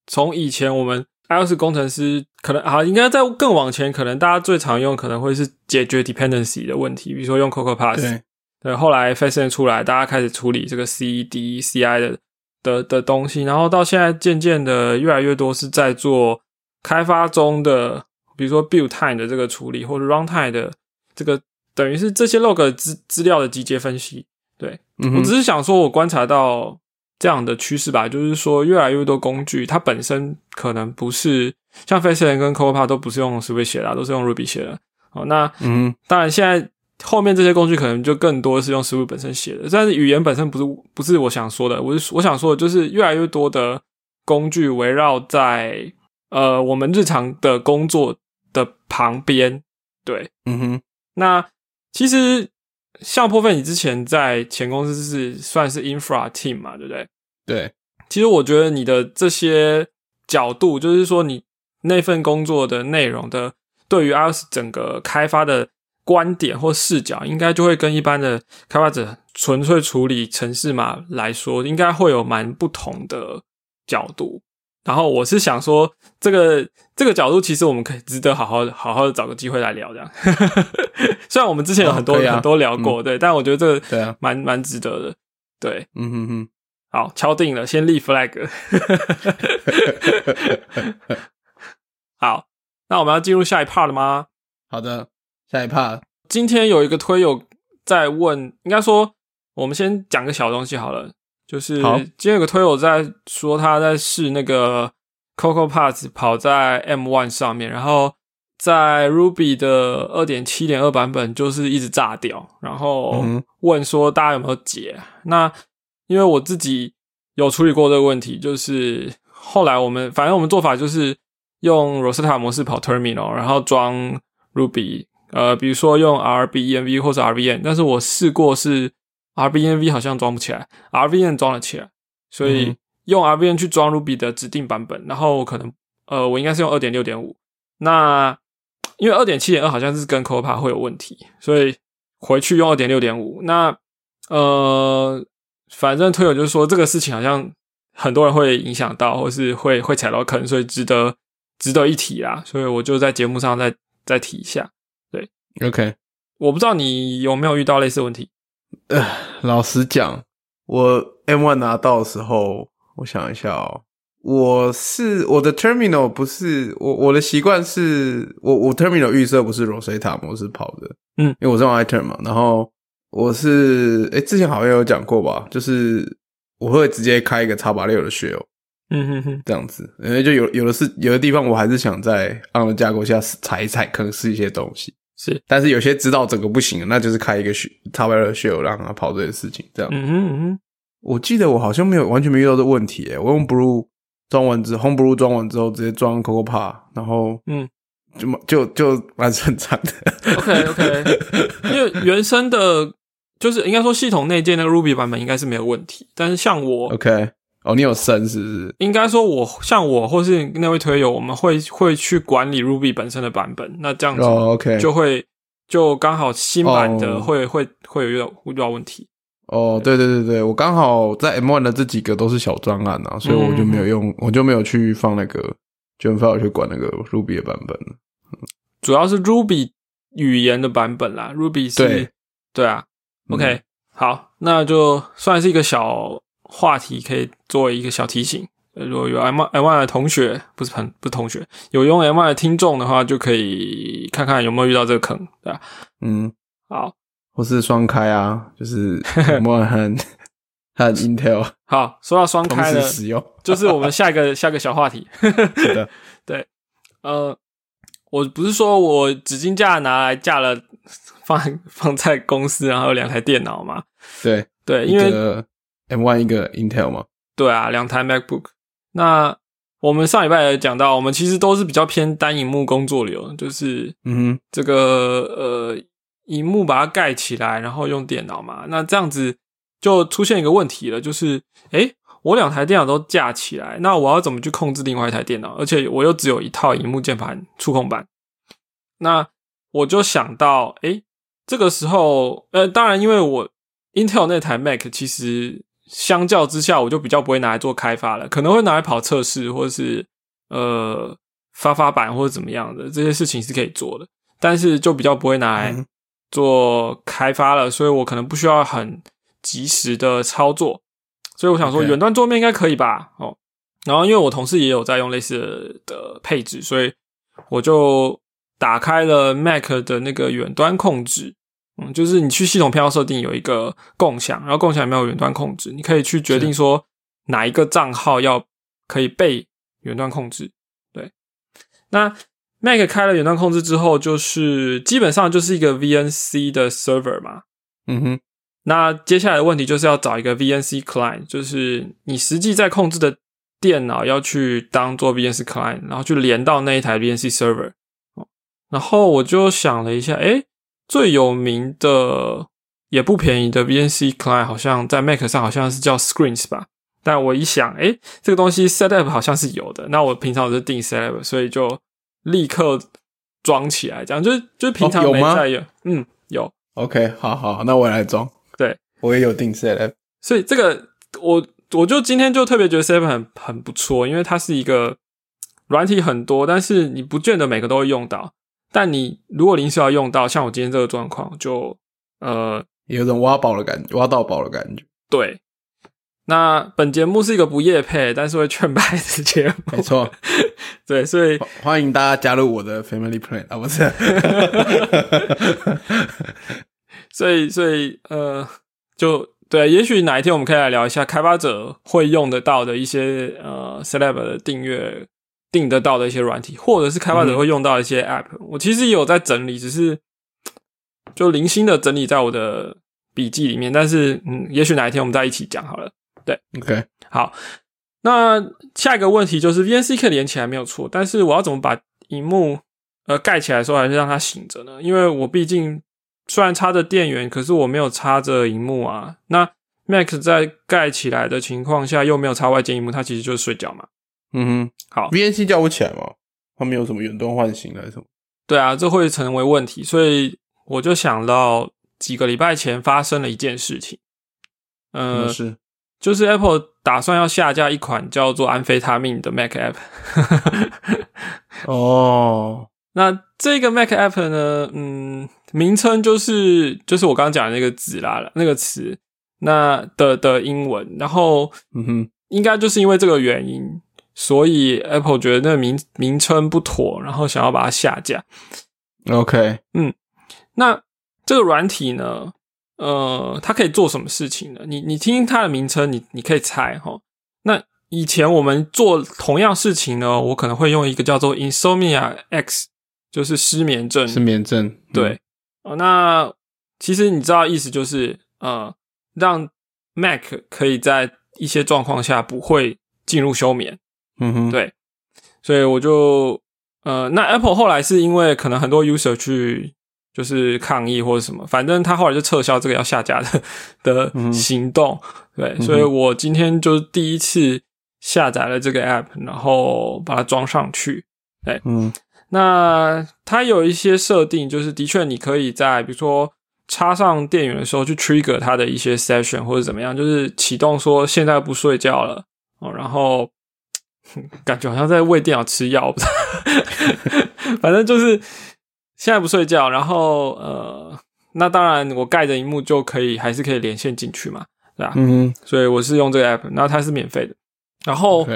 从以前我们 iOS 工程师可能啊，应该在更往前，可能大家最常用可能会是解决 dependency 的问题，比如说用 Coco Pass。对。对，后来 f a c e n 出来，大家开始处理这个 C D C I 的的的东西，然后到现在渐渐的越来越多是在做开发中的，比如说 build time 的这个处理，或者 run time 的这个，等于是这些 log 资资料的集结分析。对，我只是想说，我观察到。这样的趋势吧，就是说越来越多工具，它本身可能不是像 f a c e n 跟 Copilot 都不是用 Swift 写的，都是用 Ruby 写的。哦，那嗯，当然现在后面这些工具可能就更多是用 Swift 本身写的，但是语言本身不是不是我想说的，我是我想说的就是越来越多的工具围绕在呃我们日常的工作的旁边。对，嗯哼，那其实。像破费，你之前在前公司是算是 infra team 嘛，对不对？对。其实我觉得你的这些角度，就是说你那份工作的内容的，对于 iOS 整个开发的观点或视角，应该就会跟一般的开发者纯粹处理城市码来说，应该会有蛮不同的角度。然后我是想说，这个这个角度，其实我们可以值得好好好好的找个机会来聊，这样。虽然我们之前有很多很多聊过，对，但我觉得这个对啊，蛮蛮值得的，对，嗯哼哼，好，敲定了，先立 flag。好，那我们要进入下一 part 了吗？好的，下一 part，今天有一个推友在问，应该说我们先讲个小东西好了，就是好今天有个推友在说他在试那个 Coco Pass 跑在 M One 上面，然后在 Ruby 的二点七点二版本就是一直炸掉，然后问说大家有没有解？那因为我自己有处理过这个问题，就是后来我们反正我们做法就是用 Rosetta 模式跑 Terminal，然后装 Ruby，呃，比如说用 RBENV 或者 RVN，但是我试过是 RBENV 好像装不起来，RVN 装了起来，所以嗯用 RVN 去装 Ruby 的指定版本，然后可能呃我应该是用二点六点五，那因为二点七点二好像是跟 Copa 会有问题，所以回去用二点六点五。那呃，反正推友就是说这个事情好像很多人会影响到，或是会会踩到坑，所以值得值得一提啦。所以我就在节目上再再提一下。对 OK，我不知道你有没有遇到类似问题？老实讲，我 M one 拿到的时候，我想一下哦，我是我的 terminal 不是我我的习惯是我我 terminal 预设不是 Rosetta 模式跑的，嗯，因为我是用 iTerm 嘛，然后我是诶之前好像有讲过吧，就是我会直接开一个叉八六的 shell 嗯哼哼，这样子，因为就有有的是有的地方我还是想在 on 的架构下踩一踩，可能试一些东西。是，但是有些知道整个不行，那就是开一个八六的 shell 让它跑这些事情。这样，嗯哼嗯哼，我记得我好像没有完全没遇到这问题诶，我用 Blue 装完之后，Homebrew 装完之后直接装 Coco Pa，然后嗯，就就就蛮顺畅的。OK OK，因为原生的，就是应该说系统内建那个 Ruby 版本应该是没有问题，但是像我 OK，哦，你有升是不是？应该说我，像我或是那位推友，我们会会去管理 Ruby 本身的版本，那这样子就会就刚好新版的哦会、会会有遇到遇到问题。哦，对对对对，我刚好在 M one 的这几个都是小专案啊，所以我就没有用，我就没有去放那个 e n file 去管那个 Ruby 的版本了。主要是 Ruby 语言的版本啦，Ruby 是对对啊。嗯 OK，、好，那就算是一个小话题，可以作为一个小提醒。呃如果有 M M Y 的同学，不是朋不是同学，有用 M Y 的听众的话，就可以看看有没有遇到这个坑，对吧、嗯，好，或是双开啊，就是 M one 和和 Intel 好，说到双同开了，时使用。就是我们下一个 下一个小话题。是的，呃，我不是说我纸巾架拿来架了放放在公司，然后有两台电脑嘛？对，对，因为个 M one 一个 Intel 吗。对啊，两台 MacBook。那我们上礼拜也讲到，我们其实都是比较偏单荧幕工作流，就是嗯这个呃，荧幕把它盖起来，然后用电脑嘛。那这样子就出现一个问题了，就是诶，我两台电脑都架起来，那我要怎么去控制另外一台电脑？而且我又只有一套荧幕键盘触控板。那我就想到，诶，这个时候，呃，当然，因为我 Intel 那台 Mac 其实相较之下，我就比较不会拿来做开发了，可能会拿来跑测试，或者是呃发发版或者怎么样的这些事情是可以做的，但是就比较不会拿来嗯做开发了，所以我可能不需要很及时的操作，所以我想说远端桌面应该可以吧？哦，然后因为我同事也有在用类似的配置，所以我就打开了 Mac 的那个远端控制。嗯，就是你去系统偏好设定有一个共享，然后共享里面有远端控制，你可以去决定说哪一个账号要可以被远端控制。对，那 Mac 开了远端控制之后，就是基本上就是一个 VNC 的 server 嘛。嗯哼，那接下来的问题就是要找一个 VNC client，就是你实际在控制的电脑要去当做 VNC client，然后去连到那一台 VNC server。哦，然后我就想了一下，诶，最有名的也不便宜的 VNC client 好像在 Mac 上好像是叫 Screens 吧。但我一想，诶，这个东西 setup 好像是有的，那我平常我就定 setup，所以就立刻装起来，这样就是就是平常没在用，嗯，有。OK，好好，那我也来装。对，我也有定 Setup，。所以这个我我就今天就特别觉得 Setup 很很不错，因为它是一个软体很多，但是你不见得每个都会用到。但你如果临时要用到，像我今天这个状况，就呃有种挖宝的感觉，挖到宝的感觉。对。那本节目是一个不夜配，但是会劝败的节目，没错，对，所以欢欢迎大家加入我的 Family Plan 啊，不是？所以所以呃，就对，也许哪一天我们可以来聊一下开发者会用得到的一些呃 Celeb 的订阅订得到的一些软体，或者是开发者会用到一些 App。我其实也有在整理，只是 就零星的整理在我的笔记里面。但是嗯，也许哪一天我们再一起讲好了。对，OK，好。那下一个问题就是 VNC 可以连起来没有错，但是我要怎么把荧幕呃盖起来的时候还是让它醒着呢？因为我毕竟。虽然插着电源，可是我没有插着荧幕啊。那 Mac 在盖起来的情况下，又没有插外接荧幕，它其实就是睡觉嘛。嗯哼，好，VNC 叫不起来吗？它没有什么远端唤醒还是什么？对啊，这会成为问题。所以我就想到几个礼拜前发生了一件事情。嗯，是，就是 Apple 打算要下架一款叫做安非他命的 Mac App。哦。那这个 Mac App 呢？嗯，名称就是就是我刚刚讲的那个字啦，那个词那的的英文。然后，嗯哼，应该就是因为这个原因，所以 Apple 觉得那个名名称不妥，然后想要把它下架。OK，嗯，那这个软体呢？呃，它可以做什么事情呢？你你听它的名称，你你可以猜哈。那以前我们做同样事情呢，我可能会用一个叫做 Insomnia X。就是失眠症，失眠症，对哦。那其实你知道意思就是，呃，让 Mac 可以在一些状况下不会进入休眠。嗯哼，对。所以我就，呃，那 Apple 后来是因为可能很多 user 去就是抗议或者什么，反正他后来就撤销这个要下架的 的行动。对，所以我今天就是第一次下载了这个 app，然后把它装上去。对，嗯。那它有一些设定，就是的确你可以在比如说插上电源的时候去 trigger 它的一些 session 或者怎么样，就是启动说现在不睡觉了哦，然后 感觉好像在喂电脑吃药，反正就是现在不睡觉，然后呃，那当然我盖着荧幕就可以还是可以连线进去嘛，对吧？嗯，所以我是用这个 app，那它是免费的。然后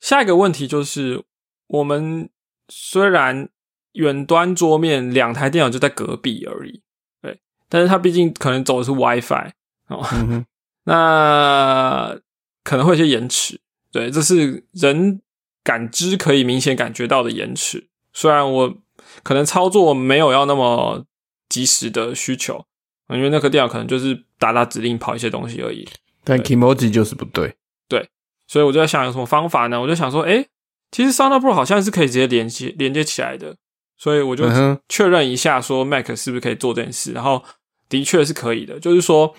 下一个问题就是我们。虽然远端桌面两台电脑就在隔壁而已，对，但是它毕竟可能走的是 WiFi 哦，那可能会有些延迟，对，这是人感知可以明显感觉到的延迟。虽然我可能操作没有要那么及时的需求，因为那颗电脑可能就是打打指令跑一些东西而已，但 Kimoji 就是不对，对，所以我就在想有什么方法呢？我就想说，哎。其实 Sound Pro 好像是可以直接连接连接起来的，所以我就确认一下，说 Mac 是不是可以做这件事。然后的确是可以的，就是说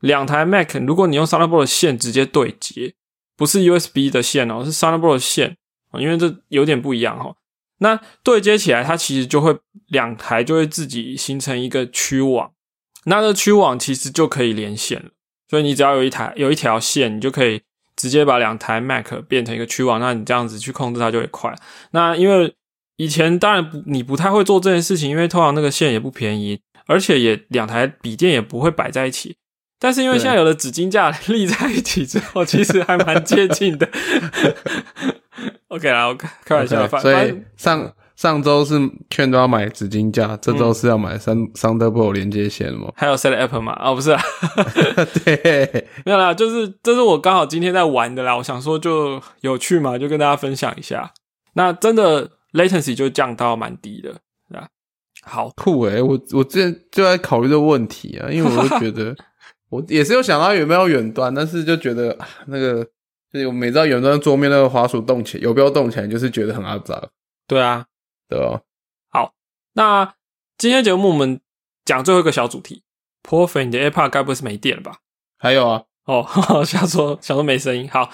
两台 Mac，如果你用 Sound Pro 的线直接对接，不是 USB 的线哦，是 Sound Pro 的线因为这有点不一样哈。那对接起来，它其实就会两台就会自己形成一个区网，那这区网其实就可以连线了。所以你只要有一台有一条线，你就可以。直接把两台 Mac 变成一个区网，那你这样子去控制它就会快。那因为以前当然不，你不太会做这件事情，因为通常那个线也不便宜，而且也两台笔电也不会摆在一起。但是因为现在有了纸巾架立在一起之后，其实还蛮接近的。OK 啦，我开开玩笑，所以上。上周是劝都要买纸巾架，这周是要买三 Thunderbolt 连接线吗？还有 Set App 吗？哦，不是，对，没有啦，就是这是我刚好今天在玩的啦。我想说就有趣嘛，就跟大家分享一下。那真的 latency 就降到蛮低的，啊，好酷诶！我我之前就在考虑这个问题啊，因为我就觉得我也是有想到有没有远端，但是就觉得那个就是我每到远端桌面那个滑鼠动起来，有标动起来，就是觉得很阿杂。对啊。对哦，好，那今天节目我们讲最后一个小主题。破费，你的 AirPod 该不会是没电了吧？还有啊，哦，想说想说没声音。好，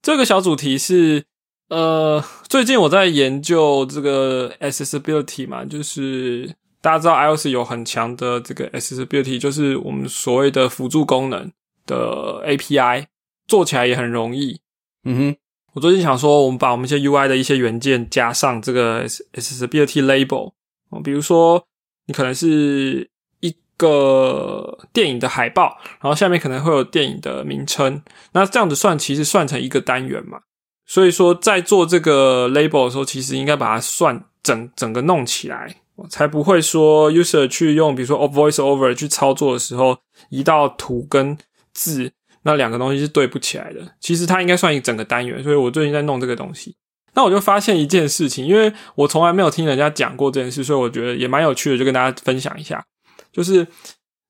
这个小主题是呃，最近我在研究这个 accessibility 嘛，就是大家知道 iOS 有很强的这个 accessibility，就是我们所谓的辅助功能的 API，做起来也很容易。嗯哼。我最近想说，我们把我们一些 UI 的一些元件加上这个 accessibility label 哦，比如说你可能是一个电影的海报，然后下面可能会有电影的名称，那这样子算其实算成一个单元嘛。所以说在做这个 label 的时候，其实应该把它算整整个弄起来，才不会说 user 去用比如说 voice over 去操作的时候，一道图跟字那两个东西是对不起来的。其实它应该算一整个单元，所以我最近在弄这个东西。那我就发现一件事情，因为我从来没有听人家讲过这件事，所以我觉得也蛮有趣的，就跟大家分享一下。就是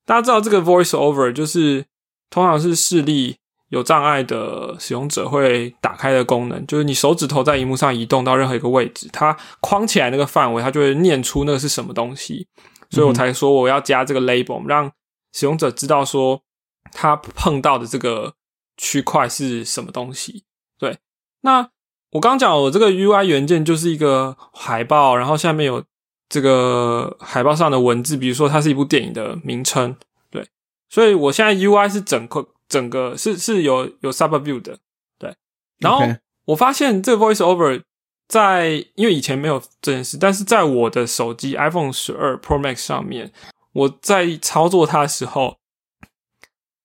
大家知道这个 voice over 就是通常是视力有障碍的使用者会打开的功能，就是你手指头在荧幕上移动到任何一个位置，它框起来那个范围，它就会念出那个是什么东西。所以我才说我要加这个 label，让使用者知道说他碰到的这个区块是什么东西。对，那。我刚讲，我这个 UI 元件就是一个海报，然后下面有这个海报上的文字，比如说它是一部电影的名称，对。所以我现在 UI 是整个整个是是有有 sub view 的，对。然后我发现这个 Voice Over 在因为以前没有这件事，但是在我的手机 iPhone 十二 Pro Max 上面，我在操作它的时候，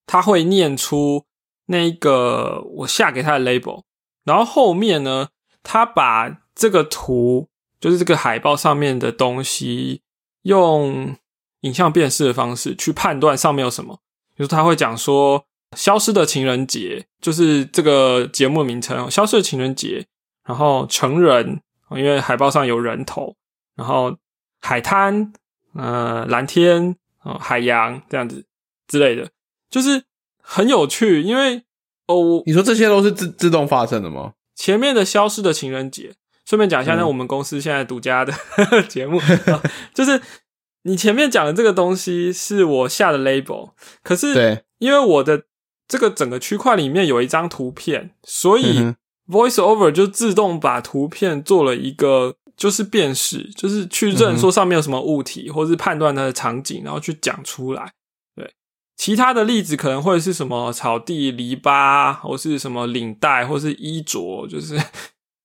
它会念出那个我下给它的 label。然后后面呢，他把这个图，就是这个海报上面的东西，用影像辨识的方式去判断上面有什么。比如他会讲说，《消失的情人节》就是这个节目名称，《消失的情人节》。然后成人，因为海报上有人头。然后海滩，呃，蓝天，哦，海洋这样子之类的，就是很有趣，因为。哦，你说这些都是自自动发生的吗？前面的消失的情人节，顺便讲一下，那我们公司现在独家的 节目，就是你前面讲的这个东西是我下的 label，可是对，因为我的这个整个区块里面有一张图片，所以 voice over 就自动把图片做了一个就是辨识，就是去认说上面有什么物体，或是判断它的场景，然后去讲出来。对其他的例子可能会是什么草地、篱笆，或是什么领带，或是衣着，就是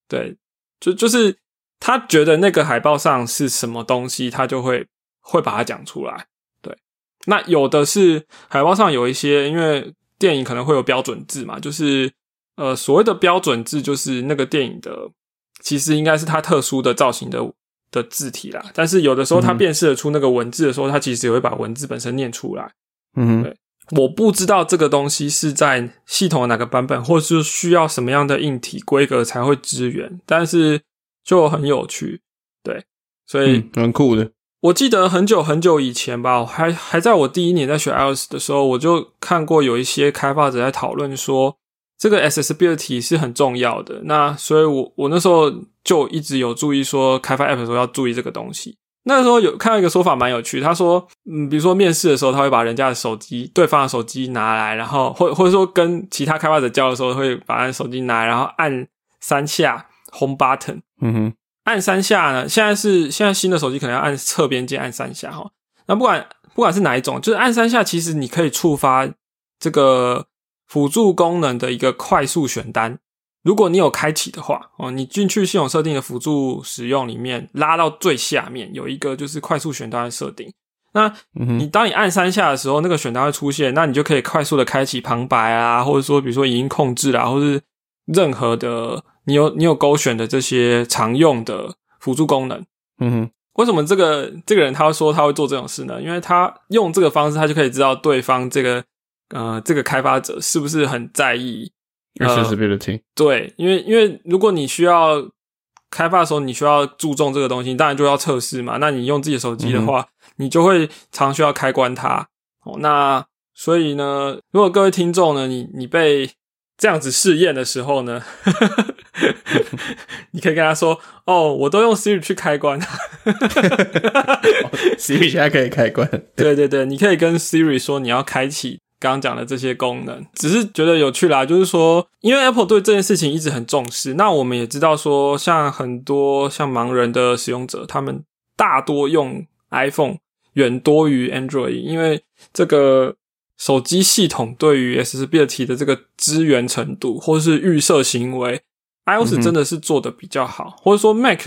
对，就就是他觉得那个海报上是什么东西，他就会会把它讲出来。对，那有的是海报上有一些，因为电影可能会有标准字嘛，就是呃所谓的标准字，就是那个电影的其实应该是它特殊的造型的的字体啦。但是有的时候它辨识得出那个文字的时候，它其实也会把文字本身念出来。嗯，对，我不知道这个东西是在系统的哪个版本，或是需要什么样的硬体规格才会支援，但是就很有趣，对，所以蛮酷的。我记得很久很久以前吧，还还在我第一年在学 iOS 的时候，我就看过有一些开发者在讨论说，这个 accessibility 是很重要的。那所以我我那时候就一直有注意说，开发 app 的时候要注意这个东西。那时候有看到一个说法蛮有趣，他说，嗯，比如说面试的时候，他会把人家的手机、对方的手机拿来，然后或或者说跟其他开发者交的时候，会把他手机拿来，然后按三下 home button，嗯哼，按三下呢，现在是现在新的手机可能要按侧边键按三下哈。那不管不管是哪一种，就是按三下，其实你可以触发这个辅助功能的一个快速选单。如果你有开启的话，哦，你进去系统设定的辅助使用里面，拉到最下面有一个就是快速选单的设定。那你当你按三下的时候，那个选单会出现，那你就可以快速的开启旁白啊，或者说比如说语音控制啊，或是任何的你有你有勾选的这些常用的辅助功能。嗯哼，为什么这个这个人他会说他会做这种事呢？因为他用这个方式，他就可以知道对方这个呃这个开发者是不是很在意。accessibility 对，因为因为如果你需要开发的时候，你需要注重这个东西，当然就要测试嘛。那你用自己的手机的话，你就会常需要开关它。哦，那所以呢，如果各位听众呢，你你被这样子试验的时候呢，你可以跟他说：“哦，我都用 Siri 去开关，Siri 现在可以开关。”对对对，你可以跟 Siri 说你要开启。刚刚讲的这些功能，只是觉得有趣啦。就是说，因为 Apple 对这件事情一直很重视。那我们也知道说，像很多像盲人的使用者，他们大多用 iPhone 远多于 Android，因为这个手机系统对于 accessibility 的这个支援程度，或是预设行为，iOS 真的是做的比较好。或者说 Mac，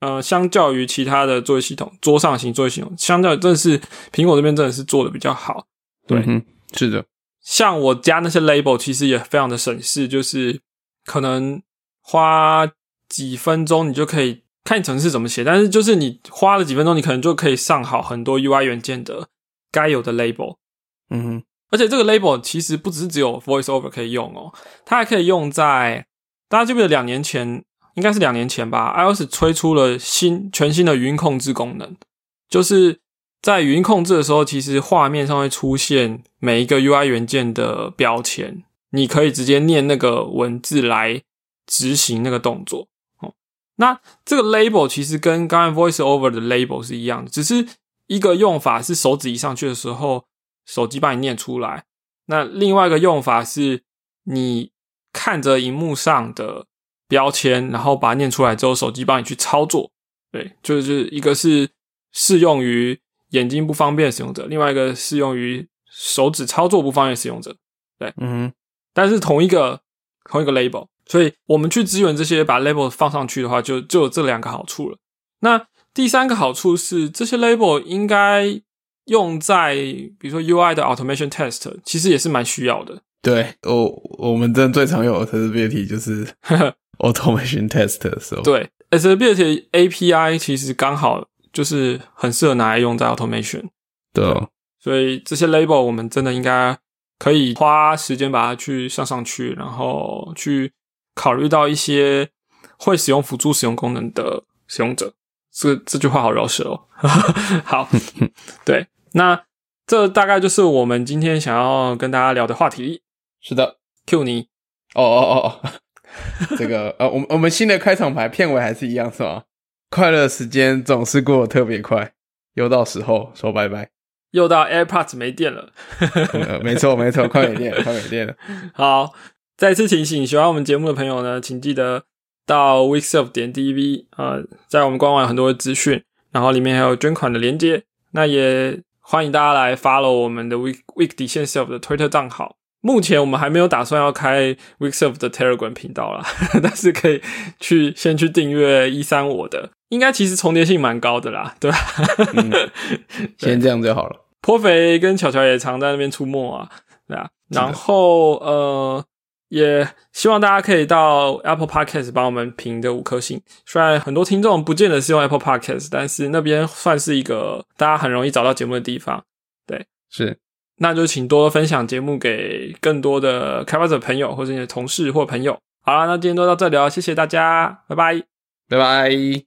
呃，相较于其他的作业系统，桌上型作业系统，相较真的是苹果这边真的是做的比较好。对。是的，像我加那些 label，其实也非常的省事，就是可能花几分钟，你就可以看你程式怎么写，但是就是你花了几分钟，你可能就可以上好很多 UI 元件的该有的 label。嗯哼，而且这个 label 其实不只只有 VoiceOver 可以用哦，它还可以用在大家记不记得两年前，应该是两年前吧，iOS 推出了新全新的语音控制功能，就是在语音控制的时候，其实画面上会出现每一个 UI 元件的标签，你可以直接念那个文字来执行那个动作。哦，那这个 label 其实跟刚才 VoiceOver 的 label 是一样的，只是一个用法是手指移上去的时候。手机帮你念出来。那另外一个用法是，你看着荧幕上的标签，然后把它念出来之后，手机帮你去操作。对，就是一个是适用于眼睛不方便的使用者，另外一个适用于手指操作不方便的使用者。对，嗯哼，但是同一个同一个 label，所以我们去支援这些，把 label 放上去的话，就就有这两个好处了。那第三个好处是，这些 label 应该。用在比如说 UI 的 automation test，其实也是蛮需要的。对，我我们真最常有的 testability 就是 automation test 的时候。对，testability API 其实刚好就是很适合拿来用在 automation。对，所以这些 label 我们真的应该可以花时间把它去上上去，然后去考虑到一些会使用辅助使用功能的使用者。这这句话好绕舌哦。好，对。那这大概就是我们今天想要跟大家聊的话题。是的，Q 你哦哦哦哦，这个呃，我们我们新的开场牌片尾还是一样是吗？快乐时间总是过得特别快，又到时候说拜拜，又到 AirPods 没电了。没错没错，快没电了，快没电了。好，再次提醒喜欢我们节目的朋友呢，请记得到 Weekself 点 DV 啊，在我们官网有很多的资讯，然后里面还有捐款的连接，那也。欢迎大家来 follow 我们的 week week 底线 self 的 Twitter 账号。目前我们还没有打算要开 week self 的 Telegram 频道啦，但是可以去先去订阅一三我的，应该其实重叠性蛮高的啦，对吧？先这样就好了。颇肥跟巧巧也常在那边出没啊，对啊。然后呃。也希望大家可以到 Apple Podcast 帮我们评的五颗星。虽然很多听众不见得是用 Apple Podcast，但是那边算是一个大家很容易找到节目的地方。对，是，那就请多多分享节目给更多的开发者朋友或者你的同事或朋友。好了，那今天就到这里了，谢谢大家，拜拜，拜拜。